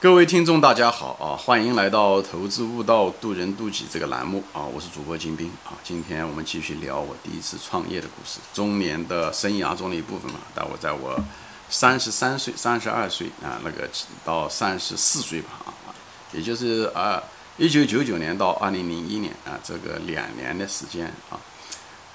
各位听众，大家好啊！欢迎来到《投资悟道，渡人渡己》这个栏目啊！我是主播金兵啊！今天我们继续聊我第一次创业的故事，中年的生涯中的一部分嘛。但我在我三十三岁、三十二岁啊，那个到三十四岁吧啊，也就是啊，一九九九年到二零零一年啊，这个两年的时间啊，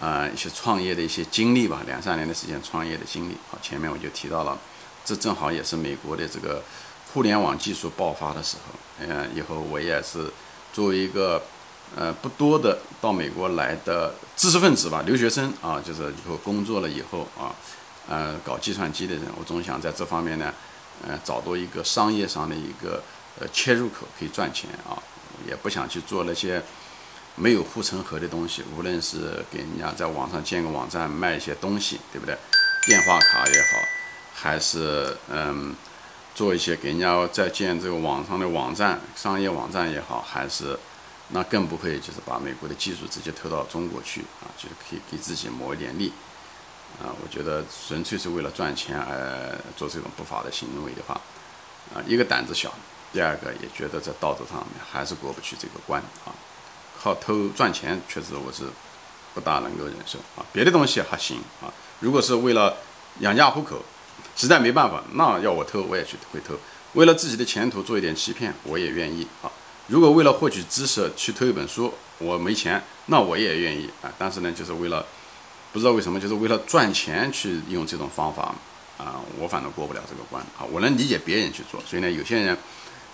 啊，一些创业的一些经历吧，两三年的时间创业的经历啊。前面我就提到了，这正好也是美国的这个。互联网技术爆发的时候，嗯，以后我也是作为一个呃不多的到美国来的知识分子吧，留学生啊，就是以后工作了以后啊，呃，搞计算机的人，我总想在这方面呢，呃，找到一个商业上的一个呃切入口，可以赚钱啊，也不想去做那些没有护城河的东西，无论是给人家在网上建个网站卖一些东西，对不对？电话卡也好，还是嗯。做一些给人家在建这个网上的网站、商业网站也好，还是那更不会就是把美国的技术直接投到中国去啊，就是可以给自己谋一点利啊。我觉得纯粹是为了赚钱而做这种不法的行为的话啊，一个胆子小，第二个也觉得在道德上面还是过不去这个关啊。靠偷赚钱确实我是不大能够忍受啊，别的东西还行啊。如果是为了养家糊口。实在没办法，那要我偷我也去会偷。为了自己的前途做一点欺骗，我也愿意啊。如果为了获取知识去偷一本书，我没钱，那我也愿意啊。但是呢，就是为了不知道为什么，就是为了赚钱去用这种方法啊，我反正过不了这个关啊。我能理解别人去做，所以呢，有些人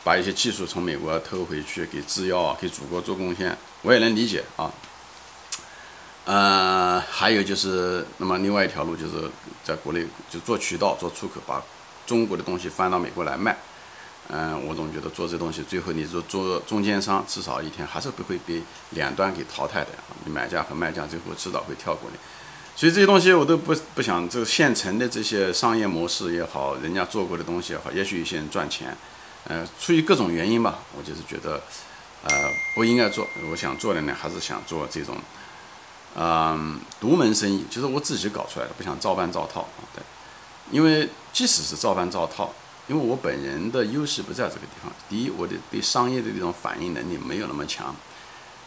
把一些技术从美国偷回去给制药、给祖国做贡献，我也能理解啊。呃，还有就是，那么另外一条路就是在国内就做渠道、做出口，把中国的东西翻到美国来卖。嗯，我总觉得做这东西，最后你做做中间商，至少一天还是不会被两端给淘汰的。你买家和卖家最后迟早会跳过来。所以这些东西我都不不想，这个现成的这些商业模式也好，人家做过的东西也好，也许有些人赚钱，呃，出于各种原因吧，我就是觉得，呃，不应该做。我想做的呢，还是想做这种。嗯，独门生意就是我自己搞出来的，不想照搬照套啊。对，因为即使是照搬照套，因为我本人的优势不在这个地方。第一，我的对商业的这种反应能力没有那么强，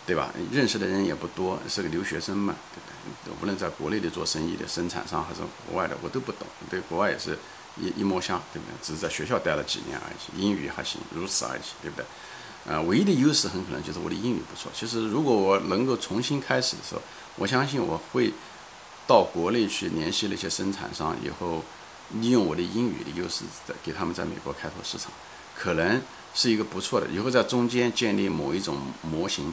对吧？认识的人也不多，是个留学生嘛，对不对？无论在国内的做生意的生产商，还是国外的，我都不懂。对国外也是一一摸象，对不对？只是在学校待了几年而已，英语还行，如此而已，对不对？呃，唯一的优势很可能就是我的英语不错。其实，如果我能够重新开始的时候，我相信我会到国内去联系那些生产商，以后利用我的英语的优势，在给他们在美国开拓市场，可能是一个不错的。以后在中间建立某一种模型，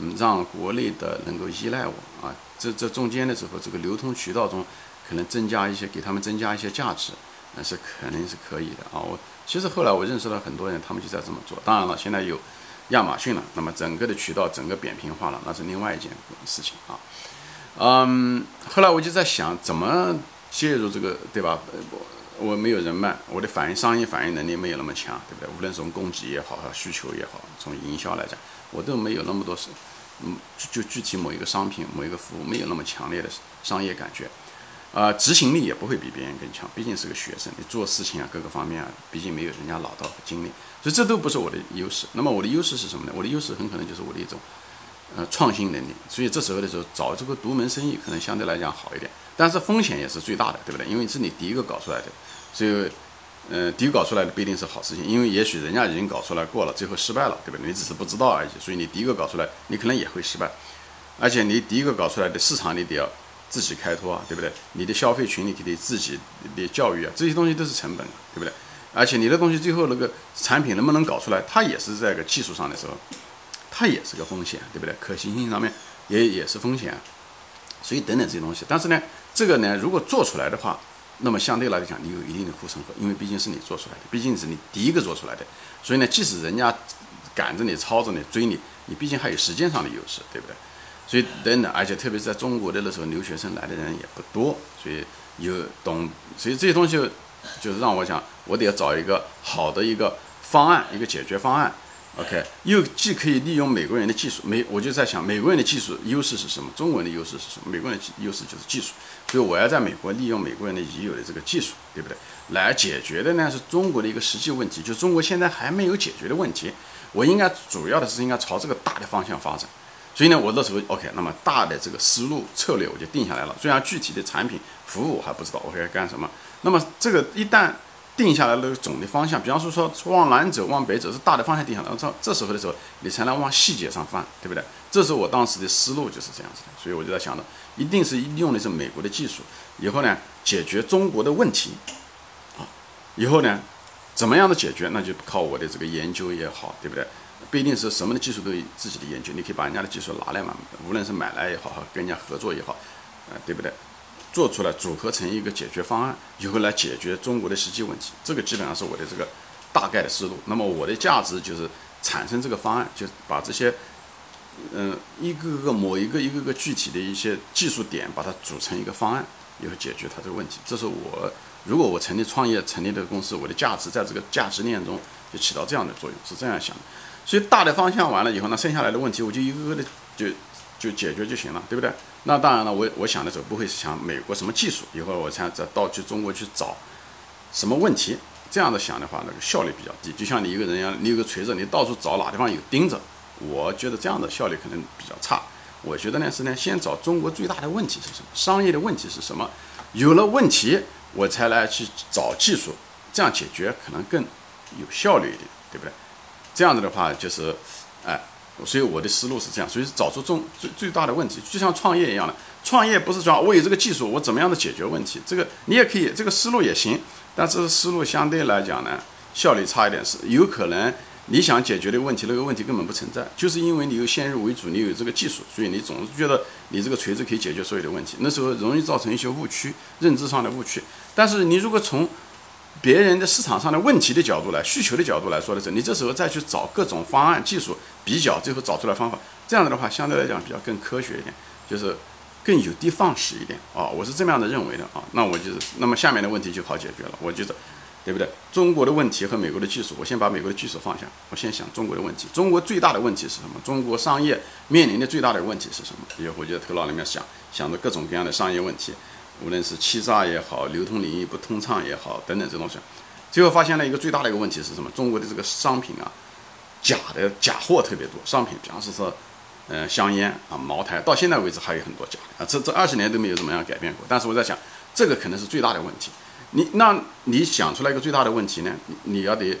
嗯，让国内的能够依赖我啊。这这中间的时候，这个流通渠道中可能增加一些，给他们增加一些价值，那是肯定是可以的啊。我。其实后来我认识了很多人，他们就在这么做。当然了，现在有亚马逊了，那么整个的渠道整个扁平化了，那是另外一件事情啊。嗯，后来我就在想，怎么介入这个，对吧？我我没有人脉，我的反应商业反应能力没有那么强，对不对？无论从供给也好，需求也好，从营销来讲，我都没有那么多是，嗯，就具体某一个商品、某一个服务没有那么强烈的商业感觉。啊，执行力也不会比别人更强，毕竟是个学生，你做事情啊，各个方面啊，毕竟没有人家老道和经历，所以这都不是我的优势。那么我的优势是什么呢？我的优势很可能就是我的一种，呃，创新能力。所以这时候的时候找这个独门生意可能相对来讲好一点，但是风险也是最大的，对不对？因为是你第一个搞出来的，所以，呃，第一个搞出来的不一定是好事情，因为也许人家已经搞出来过了，最后失败了，对不对？你只是不知道而已。所以你第一个搞出来，你可能也会失败，而且你第一个搞出来的市场你得要。自己开拓啊，对不对？你的消费群体得自己的教育啊，这些东西都是成本啊，对不对？而且你的东西最后那个产品能不能搞出来，它也是在个技术上的时候，它也是个风险，对不对？可行性上面也也是风险，所以等等这些东西。但是呢，这个呢，如果做出来的话，那么相对来讲，你有一定的护城河，因为毕竟是你做出来的，毕竟是你第一个做出来的，所以呢，即使人家赶着你、抄着你、追你，你毕竟还有时间上的优势，对不对？所以等等，而且特别是在中国的那时候，留学生来的人也不多，所以有懂，所以这些东西就是让我想，我得要找一个好的一个方案，一个解决方案。OK，又既可以利用美国人的技术，美我就在想，美国人的技术优势是什么？中国人的优势是什么？美国人的优势就是技术，所以我要在美国利用美国人的已有的这个技术，对不对？来解决的呢是中国的一个实际问题，就中国现在还没有解决的问题。我应该主要的是应该朝这个大的方向发展。所以呢，我那时候 OK，那么大的这个思路策略我就定下来了。虽然具体的产品服务我还不知道我该干什么，那么这个一旦定下来了总的方向，比方说说往南走、往北走是大的方向定下来，这这时候的时候你才能往细节上翻，对不对？这是我当时的思路就是这样子的。所以我就在想着，一定是用的是美国的技术，以后呢解决中国的问题，啊，以后呢怎么样的解决，那就靠我的这个研究也好，对不对？不一定是什么的技术都有自己的研究，你可以把人家的技术拿来嘛，无论是买来也好，跟人家合作也好，呃，对不对？做出来组合成一个解决方案，以后来解决中国的实际问题，这个基本上是我的这个大概的思路。那么我的价值就是产生这个方案，就把这些，嗯，一个个某一个一个个具体的一些技术点，把它组成一个方案，以后解决它这个问题。这是我如果我成立创业成立的公司，我的价值在这个价值链中就起到这样的作用，是这样想的。所以大的方向完了以后，那剩下来的问题我就一个个的就就解决就行了，对不对？那当然了，我我想的时候不会想美国什么技术，一会儿我才再到去中国去找什么问题，这样的想的话，那个效率比较低。就像你一个人一样，你有个锤子，你到处找哪地方有钉子，我觉得这样的效率可能比较差。我觉得呢是呢，先找中国最大的问题是什么，商业的问题是什么，有了问题我才来去找技术，这样解决可能更有效率一点，对不对？这样子的话，就是，哎，所以我的思路是这样，所以找出重最最大的问题，就像创业一样的，创业不是说我有这个技术，我怎么样的解决问题，这个你也可以，这个思路也行，但是思路相对来讲呢，效率差一点，是有可能你想解决的问题，那个问题根本不存在，就是因为你有先入为主，你有这个技术，所以你总是觉得你这个锤子可以解决所有的问题，那时候容易造成一些误区，认知上的误区。但是你如果从别人的市场上的问题的角度来，需求的角度来说的时候，你这时候再去找各种方案、技术比较，最后找出来方法，这样子的话，相对来讲比较更科学一点，就是更有的放矢一点啊，我是这么样的认为的啊。那我就是，那么下面的问题就好解决了，我觉得，对不对？中国的问题和美国的技术，我先把美国的技术放下，我先想中国的问题。中国最大的问题是什么？中国商业面临的最大的问题是什么？也我就在头脑里面想，想着各种各样的商业问题。无论是欺诈也好，流通领域不通畅也好，等等这东西，最后发现了一个最大的一个问题是什么？中国的这个商品啊，假的假货特别多。商品，比方说说，嗯，香烟啊，茅台，到现在为止还有很多假的啊。这这二十年都没有怎么样改变过。但是我在想，这个可能是最大的问题。你那你想出来一个最大的问题呢？你要得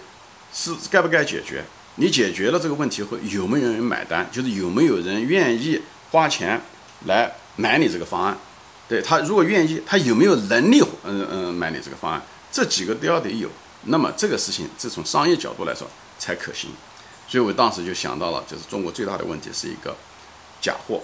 是该不该解决？你解决了这个问题后，有没有人买单？就是有没有人愿意花钱来买你这个方案？对他如果愿意，他有没有能力，嗯嗯，买你这个方案？这几个都要得有。那么这个事情，这从商业角度来说才可行。所以我当时就想到了，就是中国最大的问题是一个假货。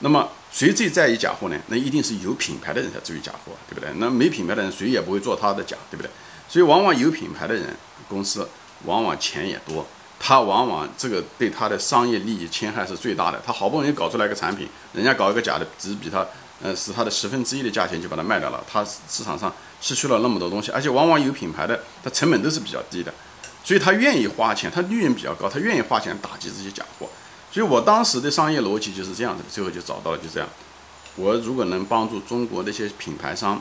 那么谁最在意假货呢？那一定是有品牌的人才注意假货，对不对？那没品牌的人，谁也不会做他的假，对不对？所以往往有品牌的人公司，往往钱也多，他往往这个对他的商业利益侵害是最大的。他好不容易搞出来一个产品，人家搞一个假的，只比他。呃，是它的十分之一的价钱就把它卖掉了，它市场上失去了那么多东西，而且往往有品牌的，它成本都是比较低的，所以他愿意花钱，他利润比较高，他愿意花钱打击这些假货。所以我当时的商业逻辑就是这样子的，最后就找到了就这样。我如果能帮助中国那些品牌商、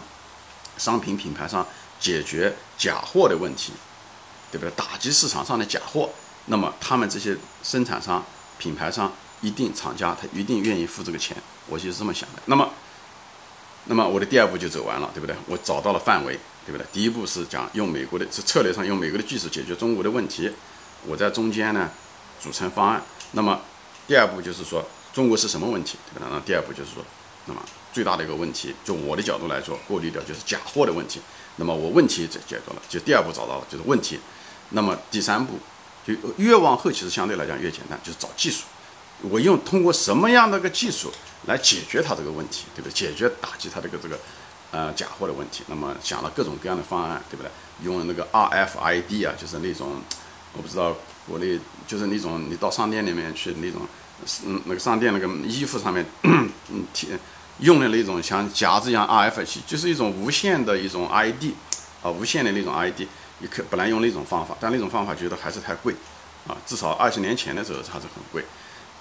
商品品牌商解决假货的问题，对不对？打击市场上的假货，那么他们这些生产商、品牌商一定厂家他一定愿意付这个钱，我就是这么想的。那么。那么我的第二步就走完了，对不对？我找到了范围，对不对？第一步是讲用美国的，是策略上用美国的技术解决中国的问题。我在中间呢组成方案。那么第二步就是说中国是什么问题，对吧？那第二步就是说，那么最大的一个问题，就我的角度来说，过滤掉就是假货的问题。那么我问题解解决了，就第二步找到了就是问题。那么第三步就越往后其实相对来讲越简单，就是找技术。我用通过什么样的个技术？来解决他这个问题，对不对？解决打击他这个这个，呃，假货的问题。那么想了各种各样的方案，对不对？用那个 RFID 啊，就是那种，我不知道国内就是那种你到商店里面去那种，嗯，那个商店那个衣服上面，嗯，贴用的那种像夹子一样 RFID，就是一种无线的一种 ID，啊，无线的那种 ID。你可本来用那种方法，但那种方法觉得还是太贵，啊，至少二十年前的时候还是很贵。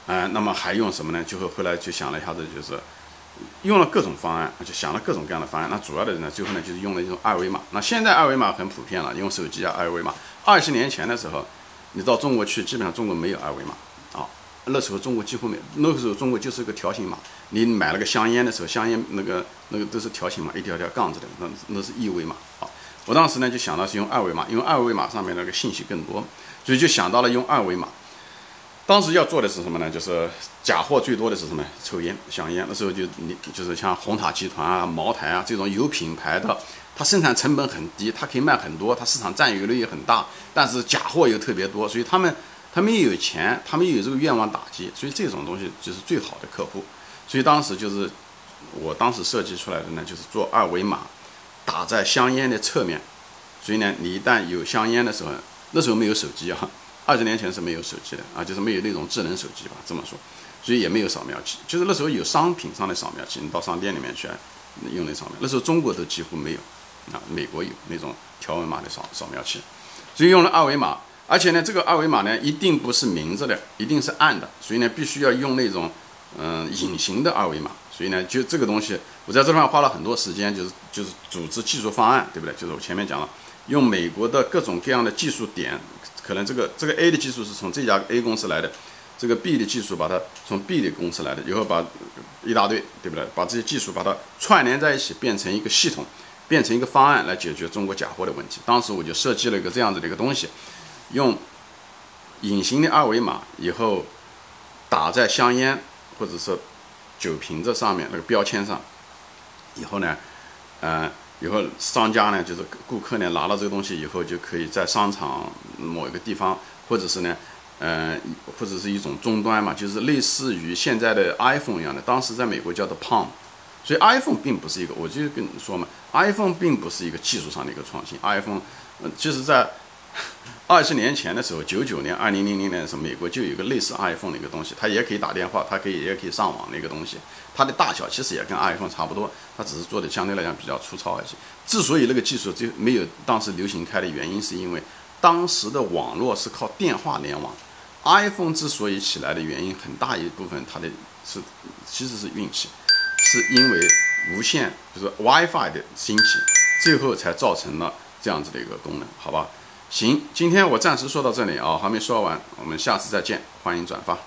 嗯，那么还用什么呢？最后后来就想了一下子，就是用了各种方案，就想了各种各样的方案。那主要的呢，最后呢就是用了一种二维码。那现在二维码很普遍了，用手机啊二维码。二十年前的时候，你到中国去，基本上中国没有二维码啊。那时候中国几乎没，那个时候中国就是个条形码。你买了个香烟的时候，香烟那个那个都是条形码，一条条杠子的，那那是一维码啊。我当时呢就想到是用二维码，因为二维码上面那个信息更多，所以就想到了用二维码。当时要做的是什么呢？就是假货最多的是什么？抽烟、香烟。那时候就你就是像红塔集团啊、茅台啊这种有品牌的，它生产成本很低，它可以卖很多，它市场占有率也很大。但是假货又特别多，所以他们他们又有钱，他们又有这个愿望打击，所以这种东西就是最好的客户。所以当时就是我当时设计出来的呢，就是做二维码打在香烟的侧面。所以呢，你一旦有香烟的时候，那时候没有手机啊。二十年前是没有手机的啊，就是没有那种智能手机吧，这么说，所以也没有扫描器。就是那时候有商品上的扫描器，你到商店里面去用那扫描。那时候中国都几乎没有，啊，美国有那种条纹码的扫扫描器，所以用了二维码。而且呢，这个二维码呢一定不是明着的，一定是暗的，所以呢必须要用那种嗯隐形的二维码。所以呢，就这个东西，我在这方花了很多时间，就是就是组织技术方案，对不对？就是我前面讲了，用美国的各种各样的技术点。可能这个这个 A 的技术是从这家 A 公司来的，这个 B 的技术把它从 B 的公司来的，以后把一大堆，对不对？把这些技术把它串联在一起，变成一个系统，变成一个方案来解决中国假货的问题。当时我就设计了一个这样子的一个东西，用隐形的二维码，以后打在香烟或者是酒瓶子上面那个标签上，以后呢，嗯。以后商家呢，就是顾客呢，拿了这个东西以后，就可以在商场某一个地方，或者是呢，嗯，或者是一种终端嘛，就是类似于现在的 iPhone 一样的，当时在美国叫做 Palm，所以 iPhone 并不是一个，我就跟你说嘛，iPhone 并不是一个技术上的一个创新，iPhone，嗯，其实在。二十年前的时候，九九年、二零零零年的时候，美国就有一个类似 iPhone 的一个东西，它也可以打电话，它可以也可以上网的一个东西。它的大小其实也跟 iPhone 差不多，它只是做的相对来讲比较粗糙一些。之所以那个技术就没有当时流行开的原因，是因为当时的网络是靠电话联网。iPhone 之所以起来的原因，很大一部分它的是其实是运气，是因为无线就是 WiFi 的兴起，最后才造成了这样子的一个功能，好吧？行，今天我暂时说到这里啊，还没说完，我们下次再见，欢迎转发。